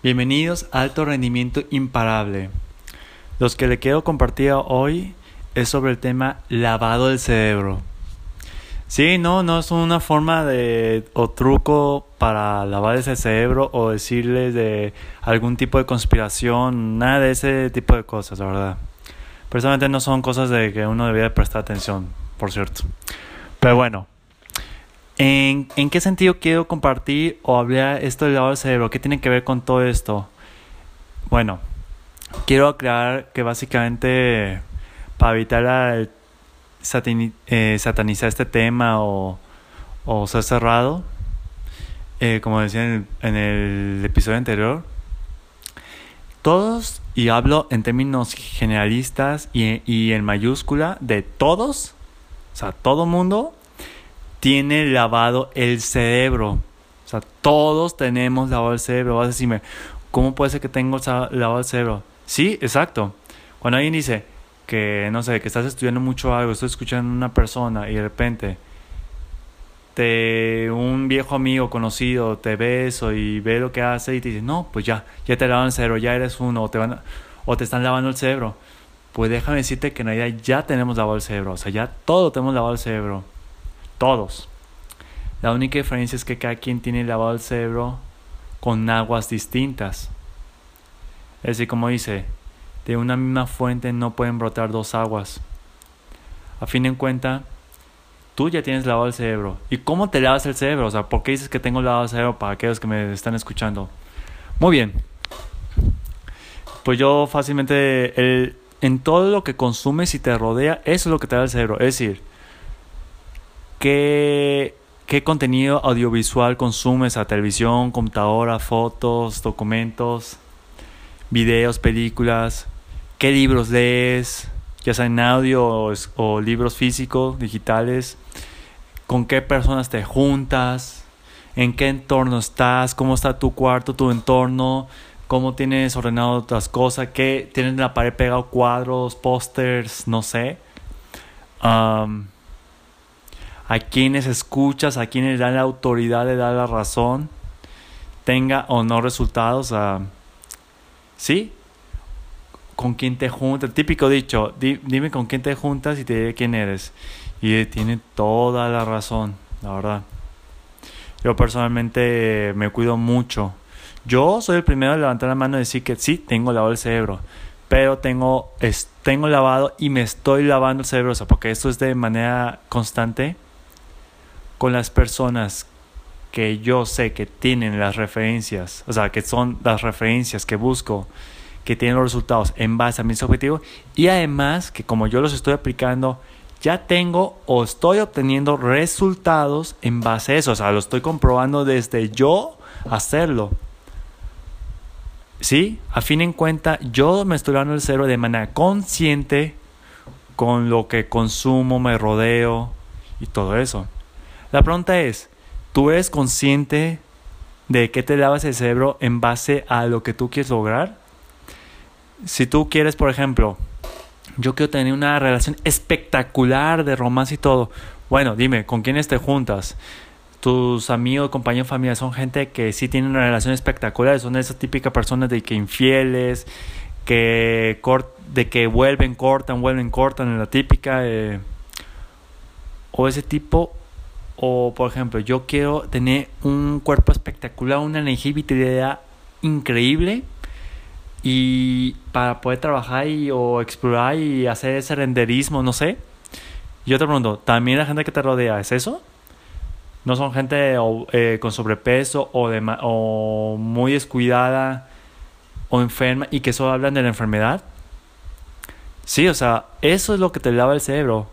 Bienvenidos a Alto Rendimiento Imparable. Los que le quiero compartir hoy es sobre el tema lavado del cerebro. Sí, no, no es una forma de o truco para lavar ese cerebro o decirles de algún tipo de conspiración, nada de ese tipo de cosas, la verdad. Personalmente no son cosas de que uno debería prestar atención, por cierto. Pero bueno, ¿En, qué sentido quiero compartir o hablar esto del lavado del cerebro? ¿Qué tiene que ver con todo esto? Bueno, quiero aclarar que básicamente para evitar eh, satanizar este tema o, ser cerrado, eh, como decía en el, episodio anterior, todos, y hablo en términos generalistas y, y en mayúscula, de todos, o sea, todo mundo tiene lavado el cerebro. O sea, todos tenemos lavado el cerebro. Vas a decirme, ¿cómo puede ser que tengo lavado el cerebro? Sí, exacto. Cuando alguien dice que, no sé, que estás estudiando mucho algo, estás escuchando a una persona y de repente te, un viejo amigo conocido te ve eso y ve lo que hace y te dice, no, pues ya, ya te lavan el cerebro, ya eres uno, o te, van, o te están lavando el cerebro. Pues déjame decirte que en realidad ya tenemos lavado el cerebro, o sea, ya todo tenemos lavado el cerebro. Todos. La única diferencia es que cada quien tiene lavado el cerebro con aguas distintas. Es decir, como dice, de una misma fuente no pueden brotar dos aguas. A fin de cuenta, tú ya tienes lavado el cerebro. ¿Y cómo te lavas el cerebro? O sea, ¿por qué dices que tengo lavado el cerebro para aquellos que me están escuchando? Muy bien. Pues yo fácilmente, el, en todo lo que consumes y te rodea, eso es lo que te da el cerebro. Es decir, ¿Qué, qué contenido audiovisual consumes a televisión, computadora, fotos, documentos, videos, películas? ¿Qué libros lees? Ya sea en audio o, libros físicos, digitales. ¿Con qué personas te juntas? ¿En qué entorno estás? ¿Cómo está tu cuarto, tu entorno? ¿Cómo tienes ordenado otras cosas? ¿Qué tienes en la pared pegado cuadros, pósters? No sé a quienes escuchas, a quienes dan la autoridad de dar la razón, tenga o no resultados. ¿Sí? ¿Con quién te juntas? Típico dicho, dime con quién te juntas y te diré quién eres. Y tiene toda la razón, la verdad. Yo personalmente me cuido mucho. Yo soy el primero en levantar la mano y decir que sí, tengo lavado el cerebro. Pero tengo, tengo lavado y me estoy lavando el cerebro. O sea, porque esto es de manera constante con las personas que yo sé que tienen las referencias, o sea, que son las referencias que busco, que tienen los resultados en base a mis objetivos y además que como yo los estoy aplicando, ya tengo o estoy obteniendo resultados en base a eso, o sea, lo estoy comprobando desde yo hacerlo. ¿Sí? A fin en cuenta, yo me estoy dando el cero de manera consciente con lo que consumo, me rodeo y todo eso. La pregunta es, ¿tú eres consciente de que te lavas el cerebro en base a lo que tú quieres lograr? Si tú quieres, por ejemplo, yo quiero tener una relación espectacular de romance y todo. Bueno, dime, ¿con quiénes te juntas? Tus amigos, compañeros, familia son gente que sí tienen una relación espectacular, son esas típicas personas de que infieles, que de que vuelven, cortan, vuelven, cortan, en la típica. Eh, o ese tipo o, por ejemplo, yo quiero tener un cuerpo espectacular, una energía y vitalidad increíble. Y para poder trabajar y, o explorar y hacer ese renderismo, no sé. Yo te pregunto, ¿también la gente que te rodea es eso? ¿No son gente eh, con sobrepeso o, de, o muy descuidada o enferma y que solo hablan de la enfermedad? Sí, o sea, eso es lo que te lava el cerebro.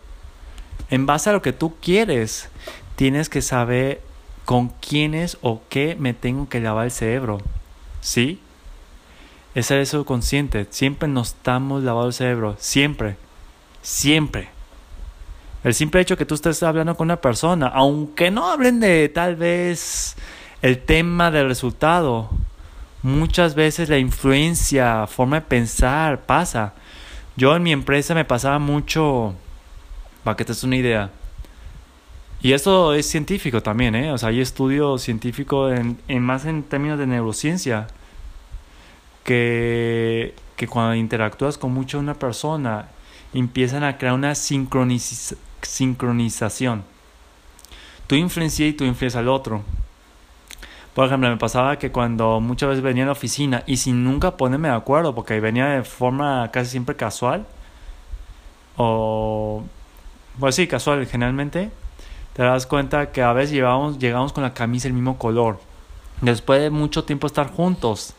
En base a lo que tú quieres tienes que saber con quiénes o qué me tengo que lavar el cerebro. ¿Sí? Es el consciente. Siempre nos estamos lavando el cerebro. Siempre. Siempre. El simple hecho que tú estés hablando con una persona, aunque no hablen de tal vez el tema del resultado, muchas veces la influencia, forma de pensar pasa. Yo en mi empresa me pasaba mucho, para que te des una idea, y eso es científico también, ¿eh? O sea, hay estudios científicos en, en más en términos de neurociencia. que, que cuando interactúas con mucho una persona, empiezan a crear una sincronización. Tú influencias y tú influencias al otro. Por ejemplo, me pasaba que cuando muchas veces venía a la oficina y sin nunca ponerme de acuerdo, porque venía de forma casi siempre casual, o pues sí, casual generalmente, te das cuenta que a veces llegábamos, llegamos con la camisa del mismo color. Después de mucho tiempo estar juntos,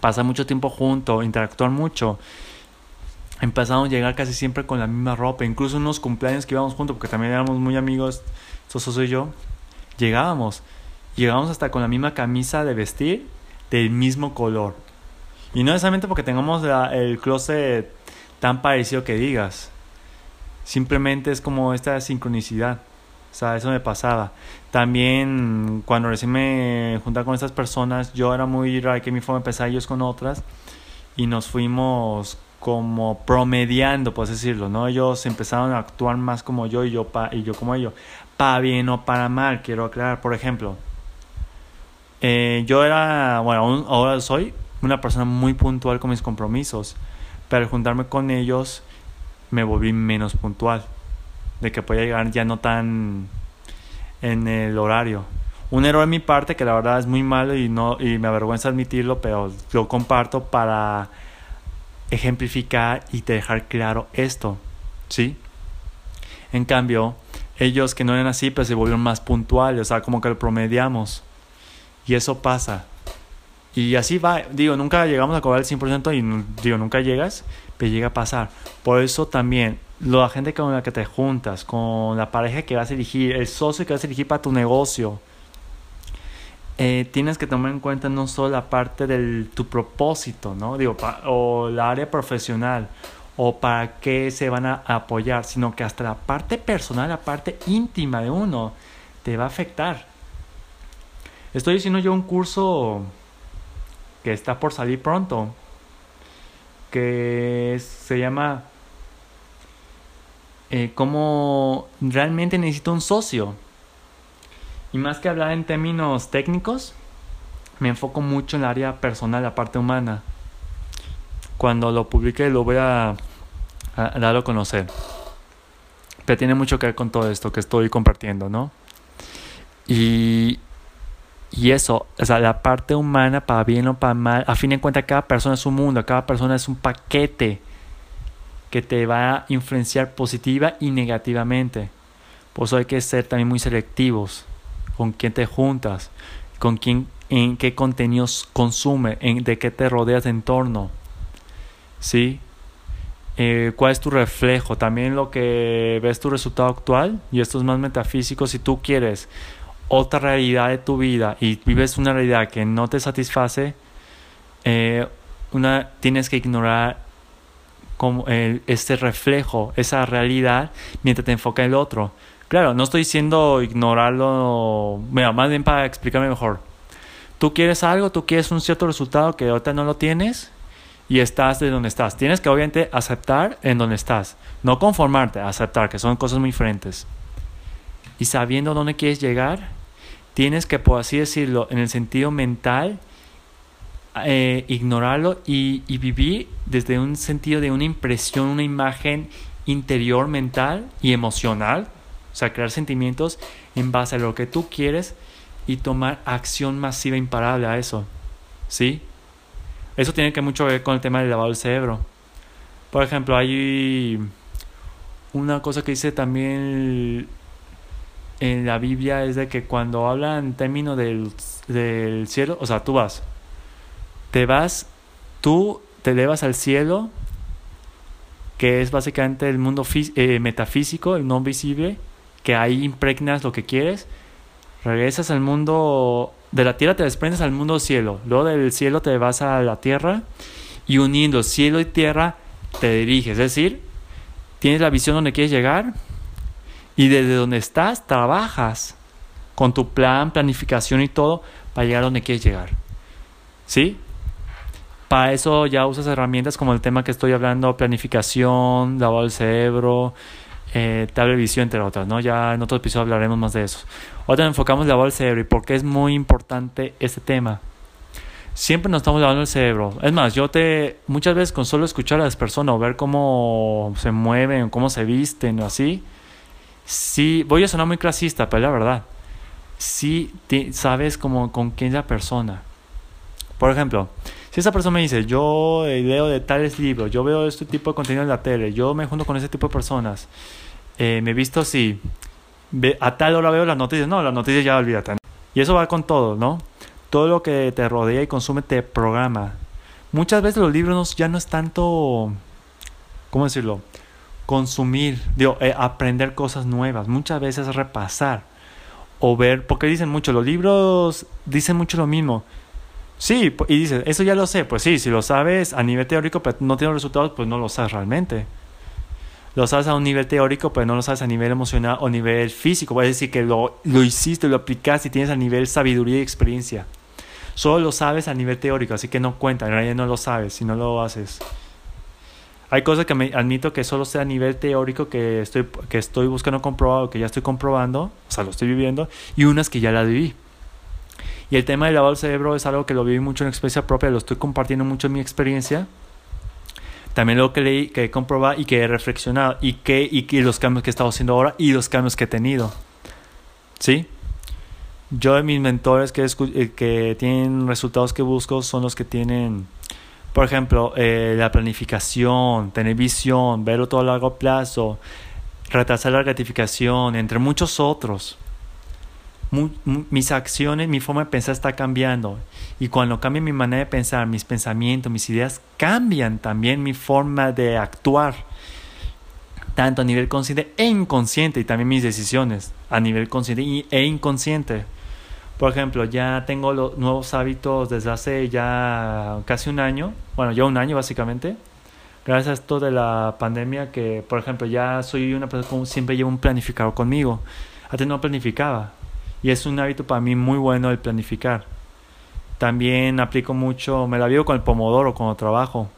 pasar mucho tiempo juntos, interactuar mucho, empezamos a llegar casi siempre con la misma ropa. Incluso en unos cumpleaños que íbamos juntos, porque también éramos muy amigos, Soso soy yo, llegábamos. Llegábamos hasta con la misma camisa de vestir del mismo color. Y no necesariamente porque tengamos el closet tan parecido que digas. Simplemente es como esta sincronicidad. O sea, eso me pasaba. También cuando recién me juntaba con estas personas, yo era muy raro que mi forma pensar ellos con otras. Y nos fuimos como promediando, por decirlo, ¿no? Ellos empezaron a actuar más como yo y yo, pa, y yo como ellos. Para bien o para mal, quiero aclarar. Por ejemplo, eh, yo era, bueno, ahora soy una persona muy puntual con mis compromisos, pero al juntarme con ellos me volví menos puntual, de que podía llegar ya no tan en el horario. Un error en mi parte que la verdad es muy malo y no y me avergüenza admitirlo, pero lo comparto para ejemplificar y dejar claro esto, ¿sí? En cambio, ellos que no eran así, pues se volvieron más puntuales, o sea, como que lo promediamos. Y eso pasa. Y así va, digo, nunca llegamos a cobrar el 100% y digo, nunca llegas, pero llega a pasar. Por eso también, la gente con la que te juntas, con la pareja que vas a elegir, el socio que vas a elegir para tu negocio, eh, tienes que tomar en cuenta no solo la parte de tu propósito, ¿no? Digo, o la área profesional, o para qué se van a apoyar, sino que hasta la parte personal, la parte íntima de uno, te va a afectar. Estoy haciendo yo un curso que está por salir pronto, que se llama eh, cómo realmente necesito un socio. Y más que hablar en términos técnicos, me enfoco mucho en el área personal, la parte humana. Cuando lo publique lo voy a, a darlo a conocer. Pero tiene mucho que ver con todo esto que estoy compartiendo, ¿no? Y, y eso, o sea, la parte humana, para bien o para mal, a fin de cuentas, cada persona es un mundo, cada persona es un paquete que te va a influenciar positiva y negativamente. Por eso hay que ser también muy selectivos con quién te juntas, con quién, en qué contenidos consume, en, de qué te rodeas de entorno. ¿Sí? Eh, cuál es tu reflejo, también lo que ves tu resultado actual, y esto es más metafísico, si tú quieres otra realidad de tu vida y vives una realidad que no te satisface, eh, una, tienes que ignorar como este reflejo, esa realidad, mientras te enfoca en el otro. Claro, no estoy diciendo ignorarlo, mira, más bien para explicarme mejor. Tú quieres algo, tú quieres un cierto resultado que ahorita no lo tienes y estás de donde estás. Tienes que obviamente aceptar en donde estás, no conformarte, aceptar, que son cosas muy diferentes y sabiendo dónde quieres llegar, tienes que, por así decirlo, en el sentido mental, eh, ignorarlo y, vivir desde un sentido de una impresión, una imagen interior, mental y emocional. O sea, crear sentimientos en base a lo que tú quieres y tomar acción masiva imparable a eso. ¿Sí? Eso tiene que mucho ver con el tema del lavado del cerebro. Por ejemplo, hay una cosa que dice también en la Biblia es de que cuando hablan en términos del, del cielo, o sea, tú vas, te vas, tú te elevas al cielo, que es básicamente el mundo eh, metafísico, el no visible, que ahí impregnas lo que quieres, regresas al mundo, de la tierra te desprendes al mundo cielo, luego del cielo te vas a la tierra y uniendo cielo y tierra te diriges, es decir, tienes la visión donde quieres llegar, y desde donde estás, trabajas con tu plan, planificación y todo para llegar a donde quieres llegar. ¿Sí? Para eso ya usas herramientas como el tema que estoy hablando, planificación, lavado del cerebro, eh, tabla entre otras, ¿no? Ya en otro episodio hablaremos más de eso. Ahora enfocamos en lavado del cerebro y por qué es muy importante este tema. siempre nos estamos lavando el cerebro. Es más, yo te, muchas veces con solo escuchar a las personas o ver cómo se mueven, cómo se visten o así, sí, voy a sonar muy clasista, pero la verdad, sí sabes como con quién es la persona. Por ejemplo, si esa persona me dice, yo eh, leo de tales libros, yo veo este tipo de contenido en la tele, yo me junto con ese tipo de personas, eh, me visto así, a tal hora veo las noticias, no, las noticias ya olvídate. Y eso va con todo, ¿no? Todo lo que te rodea y consume te programa. Muchas veces los libros ya no es tanto, ¿cómo decirlo? Consumir, digo, eh, aprender cosas nuevas. Muchas veces repasar o ver, porque dicen mucho, los libros dicen mucho lo mismo Sí, y dices, eso ya lo sé. Pues sí, si lo sabes a nivel teórico, pero no tienes resultados, pues no lo sabes realmente. Lo sabes a un nivel teórico, pero no lo sabes a nivel emocional o nivel físico. Puede decir que lo, lo hiciste, lo aplicaste y tienes a nivel sabiduría y experiencia. Solo lo sabes a nivel teórico, así que no cuenta. En realidad no lo sabes si no lo haces. Hay cosas que admito que solo sea a nivel teórico que estoy, que estoy buscando comprobado, que ya estoy comprobando, o sea, lo estoy viviendo, y unas que ya las viví. Y el tema del lavado del cerebro es algo que lo viví mucho en experiencia propia, lo estoy compartiendo mucho en mi experiencia. También lo que leí, que he comprobado y que he reflexionado y que, y los cambios que he estado haciendo ahora y los cambios que he tenido. ¿Sí? Yo de mis mentores que, eh, que tienen resultados que busco son los que tienen, por ejemplo, eh, la planificación, tener visión, verlo todo a largo plazo, retrasar la gratificación, entre muchos otros mis acciones, mi forma de pensar está cambiando. Y cuando cambia mi manera de pensar, mis pensamientos, mis ideas, cambian también mi forma de actuar. Tanto a nivel consciente e inconsciente. Y también mis decisiones a nivel consciente e inconsciente. Por ejemplo, ya tengo los nuevos hábitos desde hace ya casi un año. Bueno, ya un año básicamente. Gracias a esto de la pandemia que, por ejemplo, ya soy una persona que siempre llevo un planificador conmigo. Antes no planificaba y es un hábito para mí muy bueno el planificar. También aplico mucho, me la vivo con el pomodoro cuando trabajo.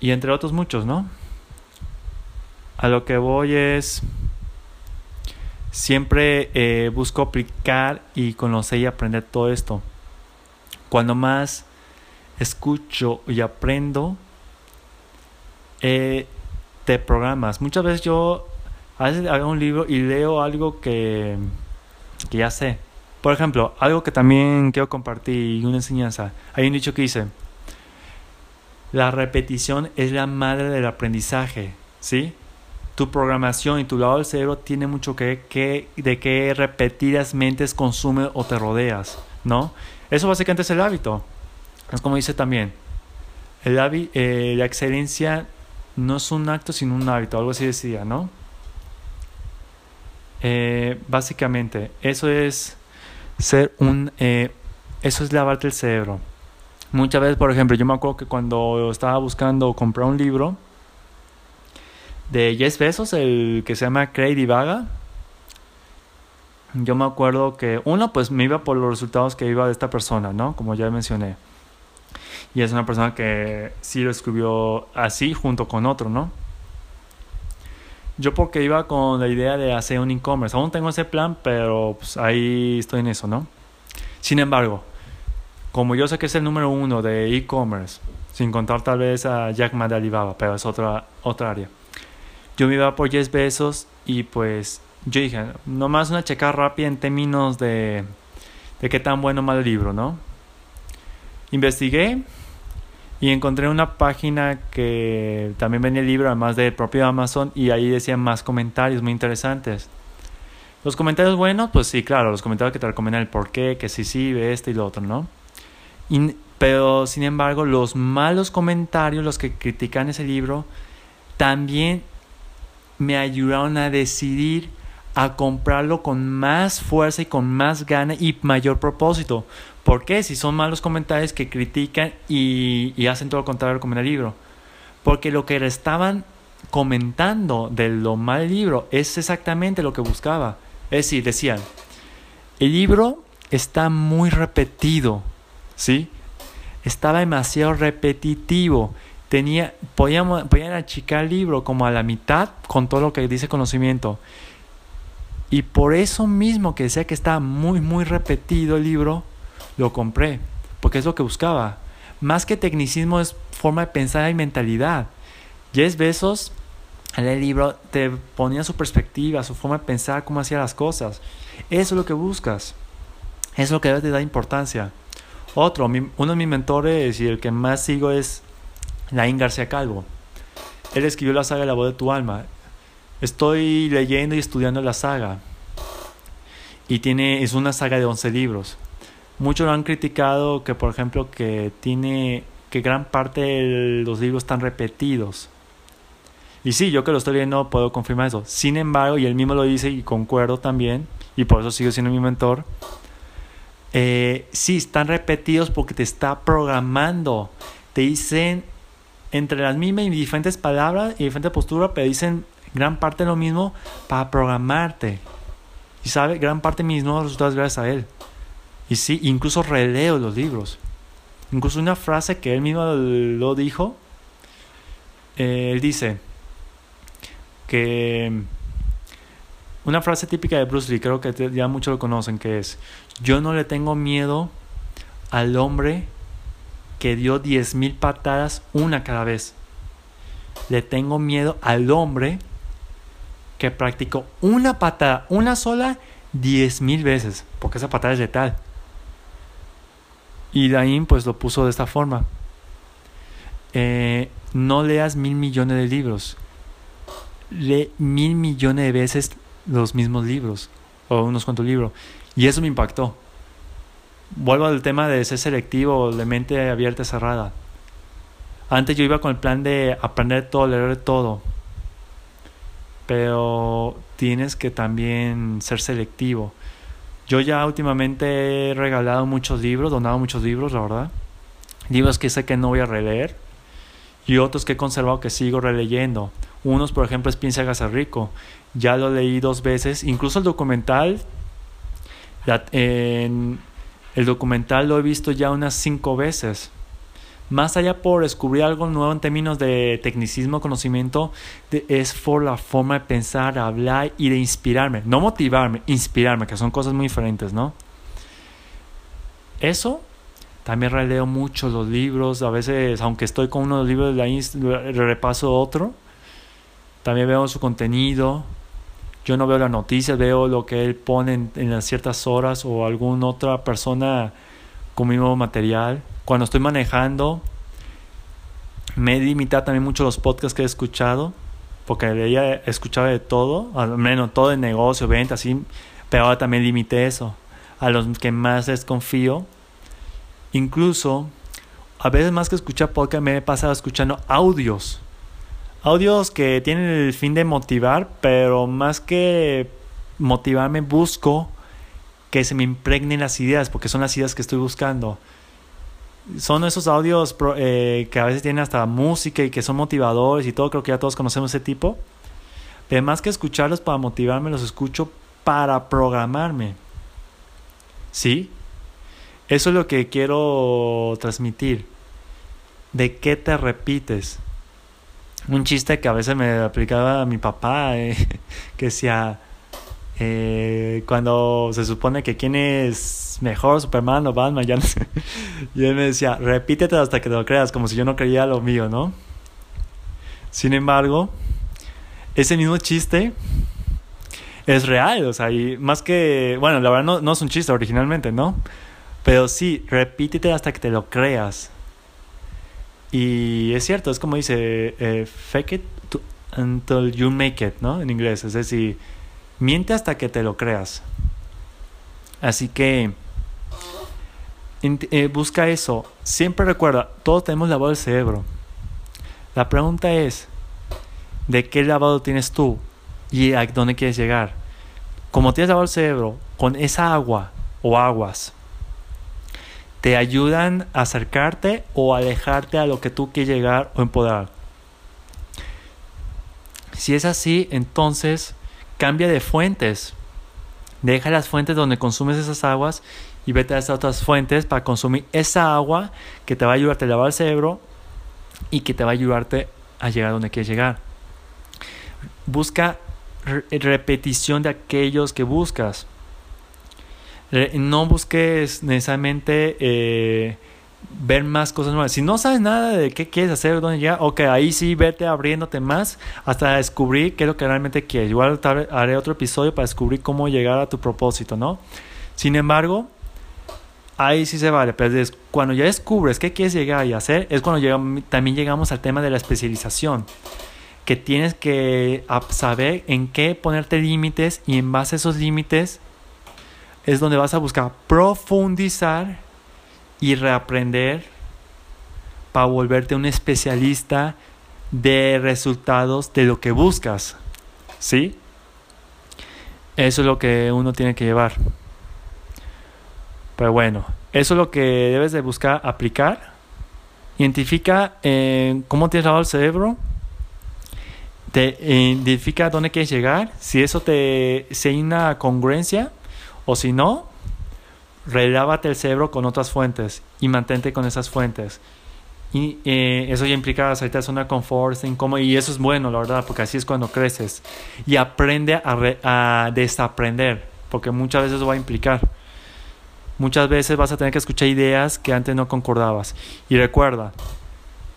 Y entre otros muchos, ¿no? A lo que voy es, siempre eh, busco aplicar y conocer y aprender todo esto. Cuando más escucho y aprendo, eh, te programas. Muchas veces yo a hago un libro y leo algo que, que ya sé. Por ejemplo, algo que también quiero compartir, una enseñanza. Hay un dicho que dice, la repetición es la madre del aprendizaje, ¿sí? Tu programación y tu lado del cerebro tiene mucho que, que de qué repetidas mentes consume o te rodeas, ¿no? Eso básicamente es el hábito. Es como dice también, el eh, la excelencia no es un acto sino un hábito, algo así decía, ¿no? Eh, básicamente, eso es ser un... Eh, eso es lavarte el cerebro. Muchas veces, por ejemplo, yo me acuerdo que cuando estaba buscando comprar un libro de 10 pesos, el que se llama Crazy Vaga, yo me acuerdo que uno, pues me iba por los resultados que iba de esta persona, ¿no? Como ya mencioné. Y es una persona que sí lo escribió así junto con otro, ¿no? Yo porque iba con la idea de hacer un e-commerce. Aún tengo ese plan, pero pues, ahí estoy en eso, ¿no? Sin embargo, como yo sé que es el número uno de e-commerce, sin contar tal vez a Jack Ma de Alibaba, pero es otra, otra área. Yo me iba por 10 pesos y pues yo dije, nomás una checa rápida en términos de, de qué tan bueno mal el libro, ¿no? Investigué y encontré una página que también venía el libro, además del propio Amazon, y ahí decían más comentarios muy interesantes. Los comentarios buenos, pues sí, claro, los comentarios que te recomiendan el por qué, que sí, sí, ve esto y lo otro, ¿no? pero, sin embargo, los malos comentarios, los que critican ese libro, también me ayudaron a decidir a comprarlo con más fuerza y con más gana y mayor propósito. ¿Por qué? Si son malos comentarios que critican y, hacen todo lo contrario con el libro. Porque lo que le estaban comentando de lo mal libro es exactamente lo que buscaba. Es decir, decían, el libro está muy repetido, ¿sí? Estaba demasiado repetitivo. Tenía, podían, podían achicar el libro como a la mitad con todo lo que dice conocimiento. Y por eso mismo que decía que estaba muy, muy repetido el libro, lo compré. porque es lo que buscaba. Más que tecnicismo es forma de pensar y mentalidad. Jeff Bezos, en el libro, te ponía su perspectiva, su forma de pensar, cómo hacía las cosas. Eso es lo que buscas. Eso es lo que debes de dar importancia. Otro, uno de mis mentores y el que más sigo es Laín García Calvo. Él escribió la saga La voz de tu alma. Estoy leyendo y estudiando la saga. Y tiene, es una saga de 11 libros. Muchos lo han criticado que, por ejemplo, que tiene que gran parte de los libros están repetidos. Y sí, yo que lo estoy leyendo puedo confirmar eso. Sin embargo, y él mismo lo dice y concuerdo también, y por eso sigo siendo mi mentor, eh, sí, están repetidos porque te está programando. Te dicen entre las mismas y diferentes palabras y diferentes posturas, pero dicen gran parte lo mismo para programarte. Y sabe, gran parte de mis nuevos resultados gracias a él. Y sí, incluso releo los libros. Incluso una frase que él mismo lo dijo. Eh, él dice que una frase típica de Bruce Lee, creo que ya muchos lo conocen, que es, yo no le tengo miedo al hombre que dio diez mil patadas una cada vez. Le tengo miedo al hombre que practicó una patada, una sola, diez mil veces, porque esa patada es letal. Y Dain pues lo puso de esta forma. Eh, no leas mil millones de libros. Lee mil millones de veces los mismos libros o unos cuantos libros. Y eso me impactó. Vuelvo al tema de ser selectivo, de mente abierta y cerrada. Antes yo iba con el plan de aprender todo, leer todo. Pero tienes que también ser selectivo. Yo ya últimamente he regalado muchos libros, donado muchos libros, la verdad. Libros que sé que no voy a releer. Y otros que he conservado que sigo releyendo. Unos, por ejemplo, es Piensa Hágase Rico. Ya lo leí dos veces. Incluso el documental. en, el documental lo he visto ya unas cinco veces. Más allá por descubrir algo nuevo en términos de tecnicismo, conocimiento, es por la forma de pensar, hablar y de inspirarme. No motivarme, inspirarme, que son cosas muy diferentes, ¿no? Eso también releo mucho los libros. A veces, aunque estoy con uno de los libros de repaso otro. También veo su contenido. Yo no veo las noticias, veo lo que él pone en, ciertas horas o alguna otra persona con mismo material. Cuando estoy manejando, me he limitado también mucho los podcasts que he escuchado, porque ella escuchaba de todo, al menos todo de negocio, venta, así, pero ahora también limité eso. A los que más desconfío, incluso a veces más que escuchar podcast me he pasado escuchando audios Audios que tienen el fin de motivar, pero más que motivarme busco que se me impregnen las ideas, porque son las ideas que estoy buscando. Son esos audios eh, que a veces tienen hasta música y que son motivadores y todo, creo que ya todos conocemos ese tipo. Pero más que escucharlos para motivarme, los escucho para programarme. ¿Sí? Eso es lo que quiero transmitir. ¿De qué te repites? un chiste que a veces me aplicaba mi papá, eh, que decía, eh, cuando se supone que quién es mejor, Superman o Batman, ya no sé. Y él me decía, repítete hasta que te lo creas, como si yo no creía lo mío, ¿no? Sin embargo, ese mismo chiste es real, o sea, y más que, bueno, la verdad no, no es un chiste originalmente, ¿no? Pero sí, repítete hasta que te lo creas. Y es cierto, es como dice, eh, fake it until you make it, ¿no? En inglés, es decir, miente hasta que te lo creas. Así que eh, busca eso. Siempre recuerda, todos tenemos lavado el cerebro. La pregunta es, ¿de qué lavado tienes tú? ¿Y a dónde quieres llegar? Como tienes lavado el cerebro, con esa agua o aguas, te ayudan a acercarte o alejarte a lo que tú quieres llegar o empoderar. Si es así, entonces cambia de fuentes. Deja las fuentes donde consumes esas aguas y vete a esas otras fuentes para consumir esa agua que te va a ayudarte a lavar el cerebro y que te va a ayudarte a llegar donde quieres llegar. Busca repetición de aquellos que buscas no busques necesariamente eh, ver más cosas nuevas. Si no sabes nada de qué quieres hacer, dónde llegar, ok, ahí sí vete abriéndote más hasta descubrir qué es lo que realmente quieres. Igual haré otro episodio para descubrir cómo llegar a tu propósito, ¿no? Sin embargo, ahí sí se vale, pero cuando ya descubres qué quieres llegar y hacer, es cuando también llegamos al tema de la especialización, que tienes que saber en qué ponerte límites y en base a esos límites es donde vas a buscar profundizar y reaprender para volverte un especialista de resultados de lo que buscas. ¿Sí? Eso es lo que uno tiene que llevar. Pero bueno, eso es lo que debes de buscar aplicar. Identifica eh, cómo tienes lavado el cerebro. Te identifica dónde quieres llegar. Si eso te si una congruencia o si no, relávate el cerebro con otras fuentes y mantente con esas fuentes. Y eh, eso ya implica salir de zona de confort, incómodo, y eso es bueno, la verdad, porque así es cuando creces. Y aprende a, a desaprender, porque muchas veces eso va a implicar. Muchas veces vas a tener que escuchar ideas que antes no concordabas. Y recuerda,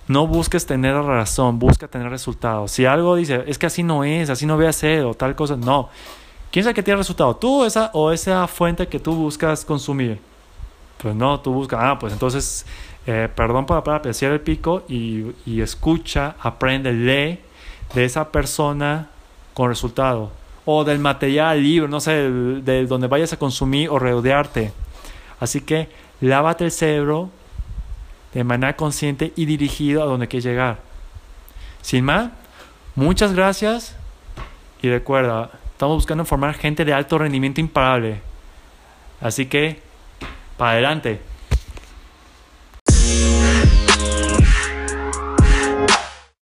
no busques tener razón, busca tener resultados. Si algo dice, es que así no es, así no voy a hacer, o tal cosa, no. ¿Quién sabe que tiene resultado? ¿Tú esa, o esa fuente que tú buscas consumir? Pues no, tú buscas, ah, pues entonces, eh, perdón por apreciar el pico y, y, escucha, aprende, lee de esa persona con resultado. O del material, libro, no sé, de, donde vayas a consumir o rodearte. Así que lávate el cerebro de manera consciente y dirigido a donde quieres llegar. Sin más, muchas gracias y recuerda, Estamos buscando formar gente de alto rendimiento imparable. Así que, para adelante.